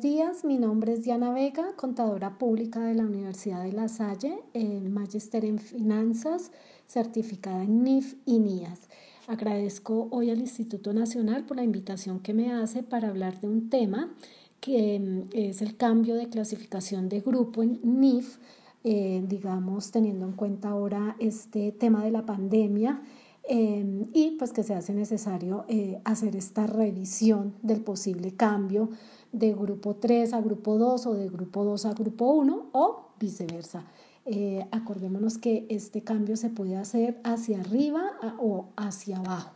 Diana Vega, contadora pública de la Universidad de La Salle, en Magister en Finanzas, certificada en NIF y NIAS. Agradezco hoy al Instituto Nacional por la invitación que me hace para hablar de un tema que mm, es el cambio de clasificación de grupo en NIF, eh, digamos, teniendo en cuenta ahora este tema de la pandemia Em, y pues que se hace necesario eh, hacer esta revisión del posible cambio de grupo 3 a grupo 2 o de grupo 2 a grupo 1 o viceversa. Eh, acordémonos que este cambio se puede hacer hacia arriba o hacia abajo.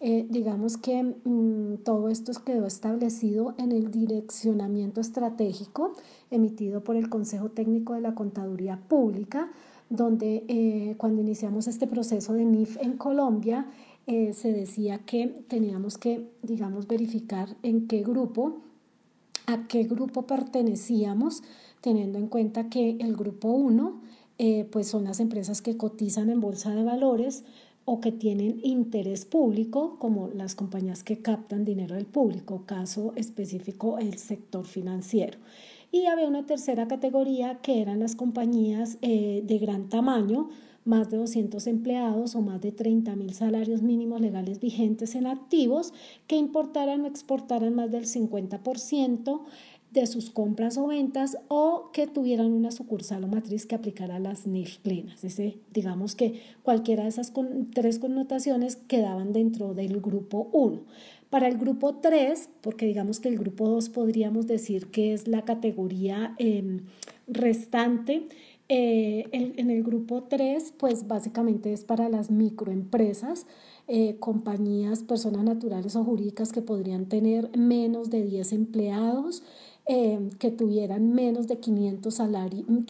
Eh, digamos que mm, todo esto quedó establecido en el direccionamiento estratégico emitido por el Consejo Técnico de la Contaduría Pública donde eh, cuando iniciamos este proceso de NIF en Colombia, eh, se decía que teníamos que, digamos, verificar en qué grupo, a qué grupo pertenecíamos, teniendo en cuenta que el grupo 1, eh, pues son las empresas que cotizan en bolsa de valores o que tienen interés público, como las compañías que captan dinero del público, caso específico el sector financiero. Y había una tercera categoría que eran las compañías eh, de gran tamaño, más de 200 empleados o más de 30 mil salarios mínimos legales vigentes en activos que importaran o exportaran más del 50% de sus compras o ventas o que tuvieran una sucursal o matriz que aplicara las NIF plenas. Ese, digamos que cualquiera de esas tres connotaciones quedaban dentro del grupo 1. Para el grupo 3, porque digamos que el grupo 2 podríamos decir que es la categoría em, restante, eh, en el grupo 3, pues básicamente es para las microempresas, eh, compañías, personas naturales o jurídicas que podrían tener menos de 10 empleados, em, que tuvieran menos de, 500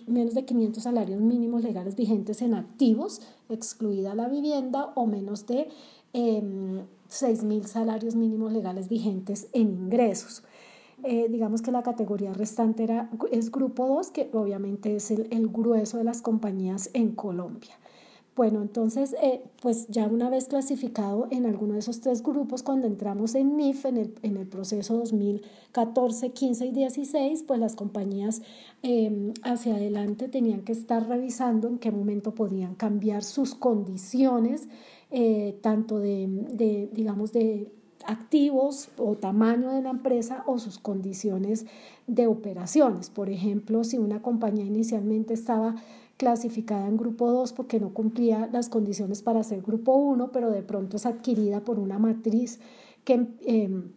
menos de 500 salarios mínimos legales vigentes en activos, excluida la vivienda, o menos de em, 6.000 salarios mínimos legales vigentes en ingresos. Eh, digamos que la categoría restante era, es grupo 2, que obviamente es el, grueso de las compañías en Colombia. Bueno, entonces, eh, pues ya una vez clasificado en alguno de esos tres grupos, cuando entramos en NIF, en el, en el proceso 2014, 15 y 16, pues las compañías em, hacia adelante tenían que estar revisando en qué momento podían cambiar sus condiciones eh, tanto de, digamos, de activos o tamaño de la empresa o sus condiciones de operaciones. Por ejemplo, si una compañía inicialmente estaba clasificada en grupo 2 porque no cumplía las condiciones para ser grupo 1, pero de pronto es adquirida por una matriz que... Em,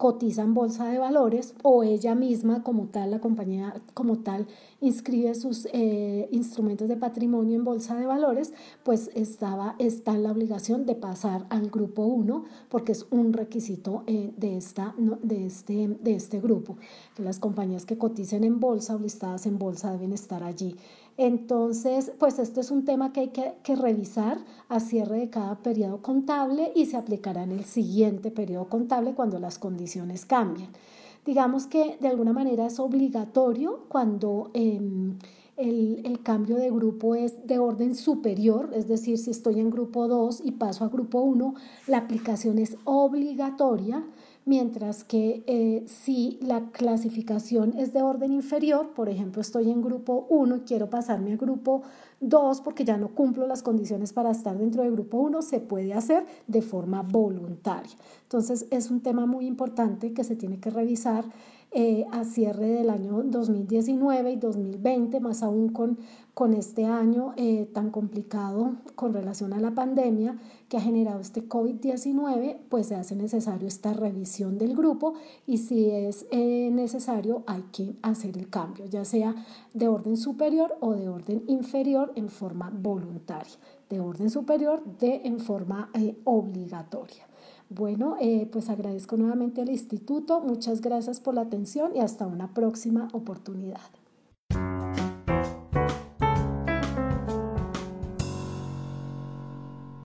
cotiza en bolsa de valores o ella misma como tal, la compañía como tal, inscribe sus eh, instrumentos de patrimonio en bolsa de valores, pues estaba, está en la obligación de pasar al grupo 1 porque es un requisito eh, de, esta, de, este, de este grupo. Que las compañías que coticen en bolsa o listadas en bolsa deben estar allí. Entonces, pues esto es un tema que hay que, que, revisar a cierre de cada periodo contable y se aplicará en el siguiente periodo contable cuando las condiciones cambien. Digamos que de alguna manera es obligatorio cuando em, el, el, cambio de grupo es de orden superior, es decir, si estoy en grupo 2 y paso a grupo 1, la aplicación es obligatoria mientras que eh, si la clasificación es de orden inferior, por ejemplo, estoy en grupo 1 y quiero pasarme a grupo 2 porque ya no cumplo las condiciones para estar dentro de grupo 1, se puede hacer de forma voluntaria. Entonces, es un tema muy importante que se tiene que revisar eh, a cierre del año 2019 y 2020, más aún con, con este año eh, tan complicado con relación a la pandemia que ha generado este COVID-19, pues se hace necesario esta revisión del grupo y si es eh, necesario hay que hacer el cambio, ya sea de orden superior o de orden inferior en forma voluntaria, de orden superior de en forma obligatoria. Bueno, eh, pues agradezco nuevamente al instituto, muchas gracias por la atención y hasta una próxima oportunidad.